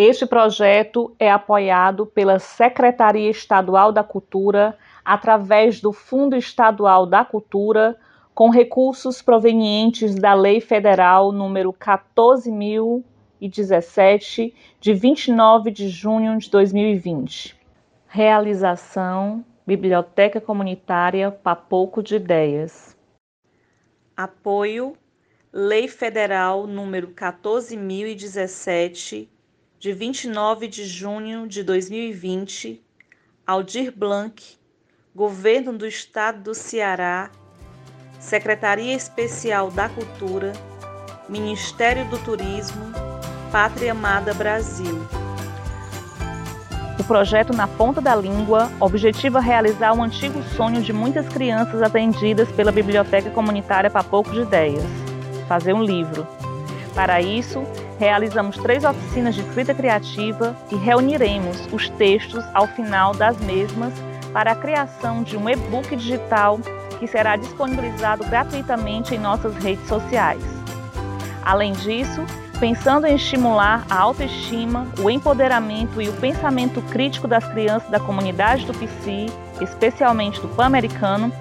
Este projeto é apoiado pela Secretaria Estadual da Cultura através do Fundo Estadual da Cultura, com recursos provenientes da Lei Federal número 14017 de 29 de junho de 2020. Realização Biblioteca Comunitária Papoco de Ideias. Apoio Lei Federal número 14017 de 29 de junho de 2020, Aldir Blanc, Governo do Estado do Ceará, Secretaria Especial da Cultura, Ministério do Turismo, Pátria Amada Brasil. O projeto Na Ponta da Língua objetiva realizar um antigo sonho de muitas crianças atendidas pela Biblioteca Comunitária Papoco de Ideias, fazer um livro. Para isso, realizamos três oficinas de escrita criativa e reuniremos os textos ao final das mesmas para a criação de um e-book digital que será disponibilizado gratuitamente em nossas redes sociais. Além disso, pensando em estimular a autoestima, o empoderamento e o pensamento crítico das crianças da comunidade do PC, especialmente do Pan-Americano,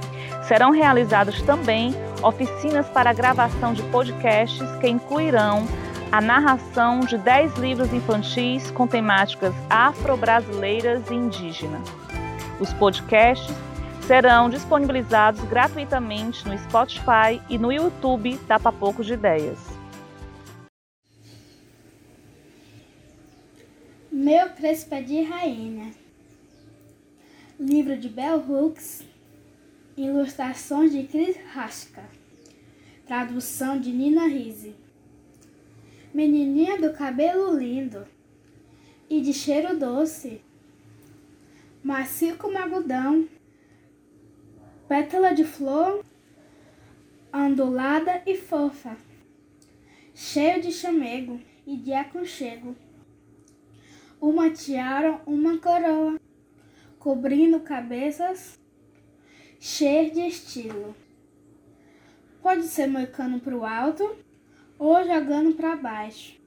serão realizadas também oficinas para a gravação de podcasts que incluirão a narração de 10 livros infantis com temáticas afro-brasileiras e indígenas. Os podcasts serão disponibilizados gratuitamente no Spotify e no YouTube da Papoco de Ideias. Meu é de Rainha. Livro de Bell Hooks. Ilustrações de Chris Raska. Tradução de Nina Rise. Menininha do cabelo lindo e de cheiro doce, macio como algodão, pétala de flor, ondulada e fofa, cheio de chamego e de aconchego. Uma tiara, uma coroa, cobrindo cabeças, cheia de estilo. Pode ser moicano para o alto ou jogando para baixo.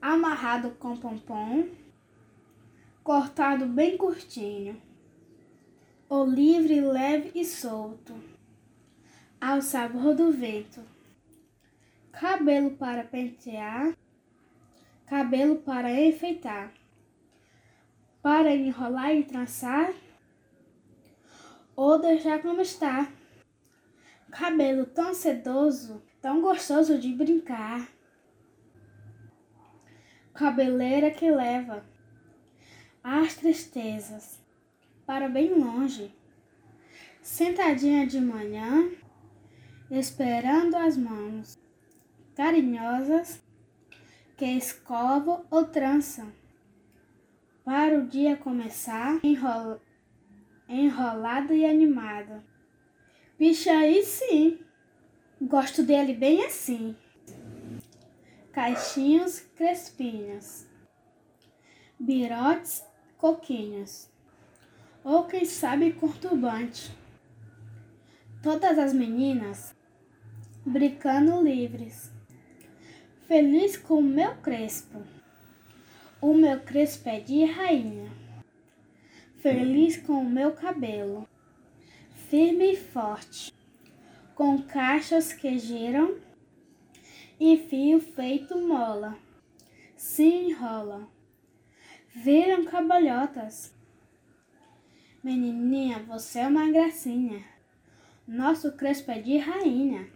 Amarrado com pompom, cortado bem curtinho, ou livre, leve e solto, ao sabor do vento. Cabelo para pentear, cabelo para enfeitar, para enrolar e trançar, ou deixar como está. Cabelo tão sedoso tão gostoso de brincar. Cabeleira que leva as tristezas para bem longe, sentadinha de manhã, esperando as mãos carinhosas que escovam ou trançam para o dia começar enrol... enrolado e animado. Bicha aí sim. Gosto dele bem assim. Caixinhos crespinhos. Birotes coquinhos. Ou quem sabe conturbante. Todas as meninas brincando livres. Feliz com o meu crespo. O meu crespo é de rainha. Feliz com o meu cabelo. Firme e forte com caixas que giram e fio feito mola. Se enrola, viram cabalhotas. Menininha, você é uma gracinha. Nosso crespo é de rainha.